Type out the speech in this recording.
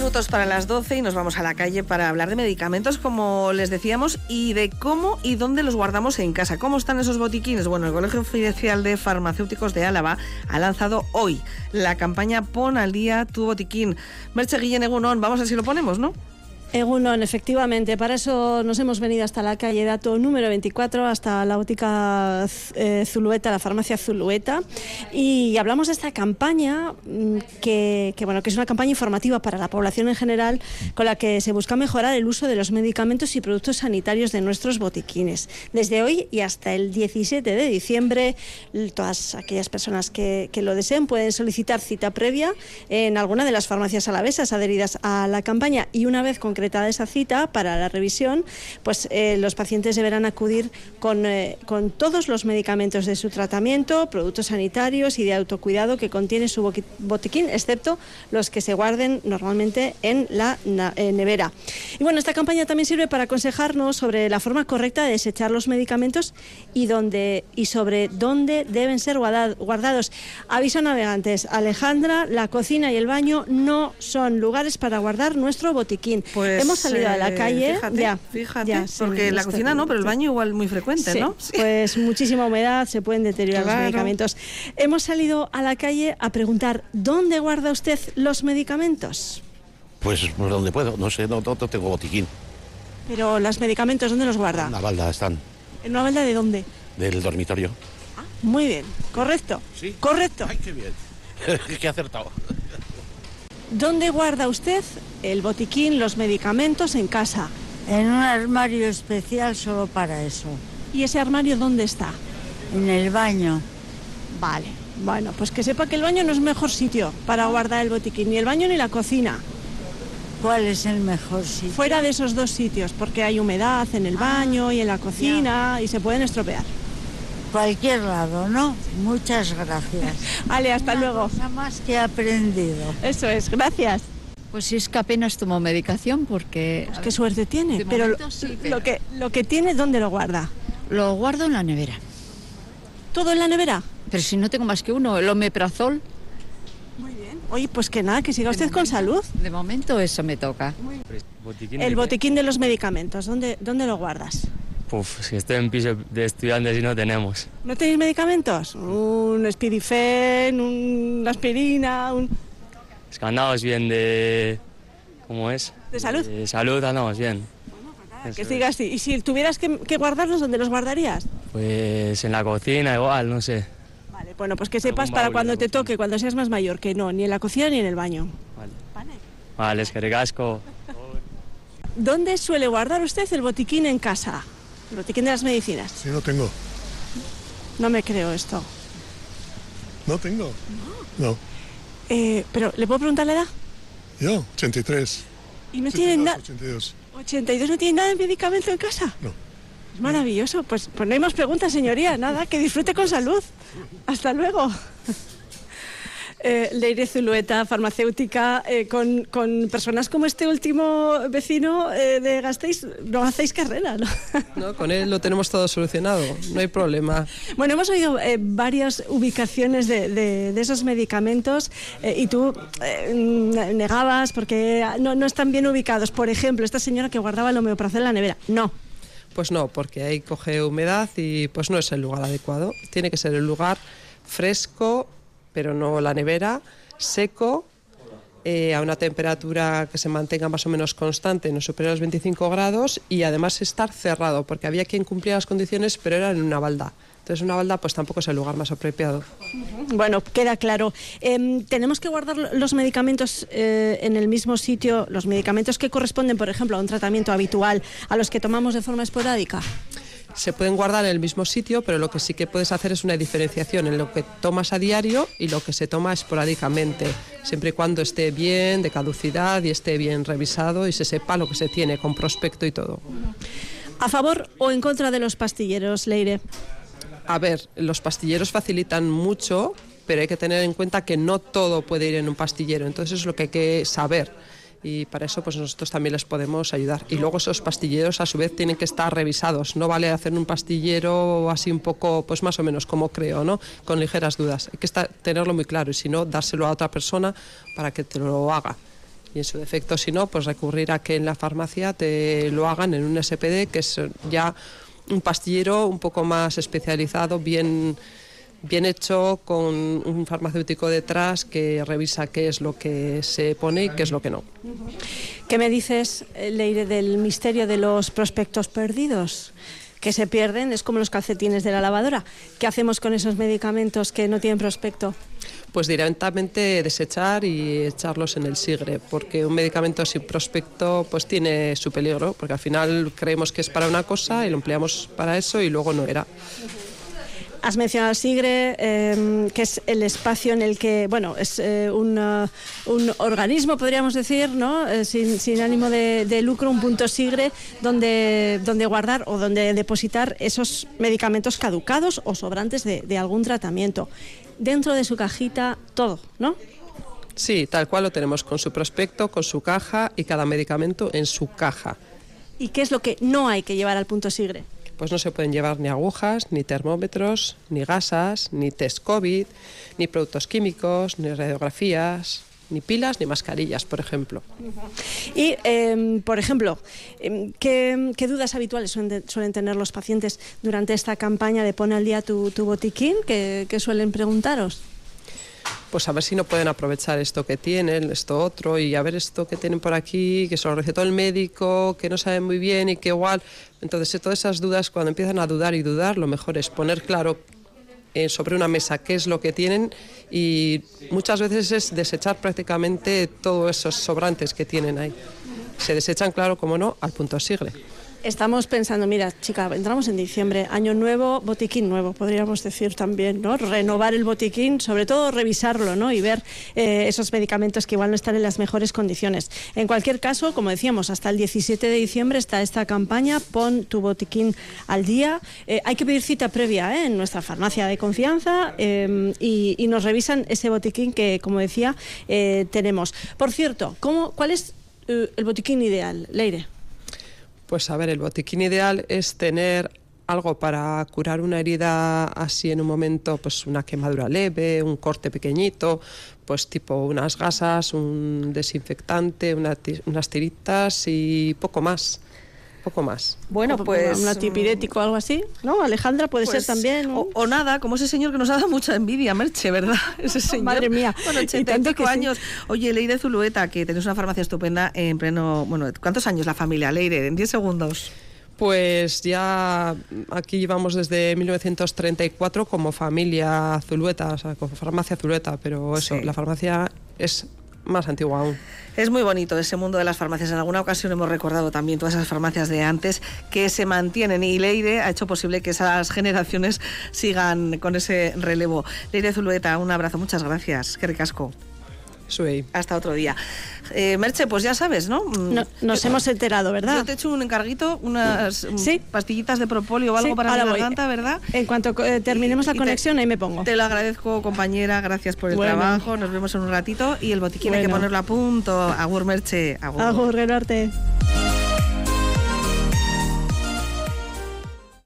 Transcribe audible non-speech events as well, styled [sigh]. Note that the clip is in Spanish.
minutos para las 12 y nos vamos a la calle para hablar de medicamentos, como les decíamos, y de cómo y dónde los guardamos en casa. ¿Cómo están esos botiquines? Bueno, el Colegio Oficial de Farmacéuticos de Álava ha lanzado hoy la campaña Pon al día tu botiquín. Merche Guillén Egunon, vamos a ver si lo ponemos, ¿no? Egunon, efectivamente, para eso nos hemos venido hasta la calle Dato número 24, hasta la óptica eh, Zulueta, la farmacia Zulueta, y hablamos de esta campaña mm, que, bueno, que es una campaña informativa para la población en general, con la que se busca mejorar el uso de los medicamentos y productos sanitarios de nuestros botiquines. Desde hoy y hasta el 17 de diciembre, todas aquellas personas que, que lo deseen pueden solicitar cita previa en alguna de las farmacias alavesas adheridas a la campaña y una vez con concretada esa cita para la revisión, pues eh, los pacientes deberán acudir con, eh, con todos los medicamentos de su tratamiento, productos sanitarios y de autocuidado que contiene su botiquín, excepto los que se guarden normalmente en la eh, nevera. Y bueno, esta campaña también sirve para aconsejarnos sobre la forma correcta de desechar los medicamentos y, dónde, y sobre dónde deben ser guardados. Aviso navegantes, Alejandra, la cocina y el baño no son lugares para guardar nuestro botiquín. Pues pues, Hemos salido a la eh, calle. Fíjate, ya, fíjate, porque la cocina no, pero el baño igual muy frecuente, ¿no? [laughs] Pues muchísima humedad, se pueden deteriorar los medicamentos. Hemos salido a la calle a preguntar, ¿dónde guarda usted los medicamentos? Pues, pues donde puedo, no sé, no, tengo botiquín. Pero los medicamentos, ¿dónde los guarda? En una balda están. ¿En una balda de dónde? Del dormitorio. Ah, muy bien, correcto. Sí. Correcto. Ay, qué bien. [laughs] qué acertado. ¿Dónde guarda usted el botiquín, los medicamentos en casa? En un armario especial solo para eso. ¿Y ese armario dónde está? En el baño. Vale. Bueno, pues que sepa que el baño no es el mejor sitio para guardar el botiquín, ni el baño ni la cocina. ¿Cuál es el mejor sitio? Fuera de esos dos sitios, porque hay humedad en el baño y en la cocina y se pueden estropear cualquier lado, ¿no? Muchas gracias. [laughs] vale, hasta luego. Cosa más que he aprendido. Eso es, gracias. Pues sí, es que apenas tomo medicación porque... Pues qué suerte tiene. Pero, Lo, que, lo que tiene, ¿dónde lo guarda? Lo guardo en la nevera. ¿Todo en la nevera? Pero si no tengo más que uno, el omeprazol. Muy bien. Oye, pues que nada, que siga usted con salud. De momento eso me toca. El botiquín de los medicamentos, ¿dónde, dónde lo guardas? Uf, si estoy en piso de estudiantes y no tenemos. ¿No tenéis medicamentos? Un Spidifen, una aspirina, un... Es que andamos bien de... ¿Cómo es? ¿De salud? De salud andamos bien. Bueno, que siga así. ¿Y si tuvieras que, guardarlos, dónde los guardarías? Pues en la cocina igual, no sé. Vale, bueno, pues que sepas para cuando te toque, cuando seas más mayor, que no, ni en la cocina ni en el baño. Vale. Vale, vale es que recasco. ¿Dónde suele guardar usted el botiquín en casa? ¿El botiquín de las medicinas? Sí, no tengo. No me creo esto. No tengo. No. Eh, pero, ¿le puedo preguntar la edad? Yo, 83. ¿Y no tiene nada? 82. 82 no tiene nada de medicamento en casa. No. Es maravilloso. Pues, pues no hay más preguntas, señoría. Nada, que disfrute con salud. Hasta luego eh, Leire Zulueta, farmacéutica, eh, con, personas como este último vecino eh, de Gasteiz, no hacéis carrera, ¿no? [laughs] No, con él lo tenemos todo solucionado, no hay problema. Bueno, hemos oído eh, varias ubicaciones de, esos medicamentos y tú negabas porque no, no están bien ubicados. Por ejemplo, esta señora que guardaba el homeoprazol en la nevera. No, pues no, porque ahí coge humedad y pues no es el lugar adecuado. Tiene que ser el lugar fresco, pero no la nevera, seco, eh, a una temperatura que se mantenga más o menos constante, no superior a los 25 grados y además estar cerrado, porque había quien cumplía las condiciones, pero era en una balda. Entonces una balda pues tampoco es el lugar más apropiado. Bueno, queda claro. Em, ¿Tenemos que guardar los medicamentos eh, en el mismo sitio, los medicamentos que corresponden, por ejemplo, a un tratamiento habitual, a los que tomamos de forma esporádica? Se pueden guardar en el mismo sitio, pero lo que sí que puedes hacer es una diferenciación en lo que tomas a diario y lo que se toma esporádicamente, siempre y cuando esté bien, de caducidad y esté bien revisado y se sepa lo que se tiene con prospecto y todo. ¿A favor o en contra de los pastilleros, Leire? A ver, los pastilleros facilitan mucho, pero hay que tener en cuenta que no todo puede ir en un pastillero, entonces es lo que hay que saber y para eso pues nosotros también les podemos ayudar. Y luego esos pastilleros a su vez tienen que estar revisados, no vale hacer un pastillero así un poco, pues más o menos como creo, ¿no? Con ligeras dudas. Hay que estar, tenerlo muy claro y si no, dárselo a otra persona para que te lo haga. Y en su defecto, si no, pues recurrir a que en la farmacia te lo hagan en un SPD, que es ya un pastillero un poco más especializado, bien, bien hecho, con un farmacéutico detrás que revisa qué es lo que se pone y qué es lo que no. ¿Qué me dices, eh, Leire, del misterio de los prospectos perdidos? Que se pierden, es como los calcetines de la lavadora. ¿Qué hacemos con esos medicamentos que no tienen prospecto? Pues directamente desechar y echarlos en el sigre, porque un medicamento sin prospecto pues tiene su peligro, porque al final creemos que es para una cosa y lo empleamos para eso y luego no era. Has mencionado SIGRE, eh, que es el espacio en el que, bueno, es eh, un, uh, un, organismo, podríamos decir, ¿no? Eh, sin, sin, ánimo de, de, lucro, un punto SIGRE donde, donde guardar o donde depositar esos medicamentos caducados o sobrantes de, de algún tratamiento. Dentro de su cajita, todo, ¿no? Sí, tal cual lo tenemos, con su prospecto, con su caja y cada medicamento en su caja. ¿Y qué es lo que no hay que llevar al punto SIGRE? Pues no se pueden llevar ni agujas, ni termómetros, ni gasas, ni test COVID, ni productos químicos, ni radiografías, ni pilas, ni mascarillas, por ejemplo. Y, eh, por ejemplo, eh, ¿qué, ¿qué, dudas habituales suelen, tener los pacientes durante esta campaña de Pon al día tu, tu botiquín? ¿Qué, ¿Qué suelen preguntaros? Pues a ver si no pueden aprovechar esto que tienen, esto otro, y a ver esto que tienen por aquí, que se lo recetó el médico, que no saben muy bien y que igual. Entonces, todas esas dudas, cuando empiezan a dudar y dudar, lo mejor es poner claro eh, sobre una mesa qué es lo que tienen y muchas veces es desechar prácticamente todos esos sobrantes que tienen ahí. Se desechan, claro, como no, al punto sigre. Estamos pensando, mira, chica, entramos en diciembre, año nuevo, botiquín nuevo, podríamos decir también, ¿no? Renovar el botiquín, sobre todo revisarlo, ¿no? Y ver eh, esos medicamentos que igual no están en las mejores condiciones. En cualquier caso, como decíamos, hasta el 17 de diciembre está esta campaña, pon tu botiquín al día. Eh, hay que pedir cita previa ¿eh? en nuestra farmacia de confianza eh, y, nos revisan ese botiquín que, como decía, eh, tenemos. Por cierto, ¿cómo, ¿cuál es el botiquín ideal, Leire? Pues a ver, el botiquín ideal es tener algo para curar una herida así en un momento, pues una quemadura leve, un corte pequeñito, pues tipo unas gasas, un desinfectante, una, unas tiritas y poco más. Poco más. Bueno, pues. Un antipirético o algo así, ¿no? Alejandra puede pues, ser también. O, o, nada, como ese señor que nos ha dado mucha envidia, Merche, ¿verdad? [laughs] Ese [laughs] señor. Madre mía. Bueno, 85 años. Sí. Oye, Leire Zulueta, que tenés una farmacia estupenda en pleno. Bueno, ¿cuántos años la familia, Leire? En 10 segundos. Pues ya aquí llevamos desde 1934 como familia Zulueta, o sea, como farmacia Zulueta, pero eso, sí. la farmacia es más antigua aún. Es muy bonito ese mundo de las farmacias. En alguna ocasión hemos recordado también todas esas farmacias de antes que se mantienen y Leire ha hecho posible que esas generaciones sigan con ese relevo. Leire Zulueta, un abrazo, muchas gracias. Qué ricasco. Hasta otro día. Eh, Merche, pues ya sabes, ¿no? no nos yo, hemos enterado, ¿verdad? Yo te he hecho un encarguito, unas ¿Sí? pastillitas de propóleo o algo sí, para la garganta, ¿verdad? En cuanto eh, terminemos la conexión, te, ahí me pongo. Te lo agradezco, compañera, gracias por el bueno. trabajo. Nos vemos en un ratito y el botiquín bueno. hay que ponerlo a punto. Agur, Merche. Agur, Agur Norte.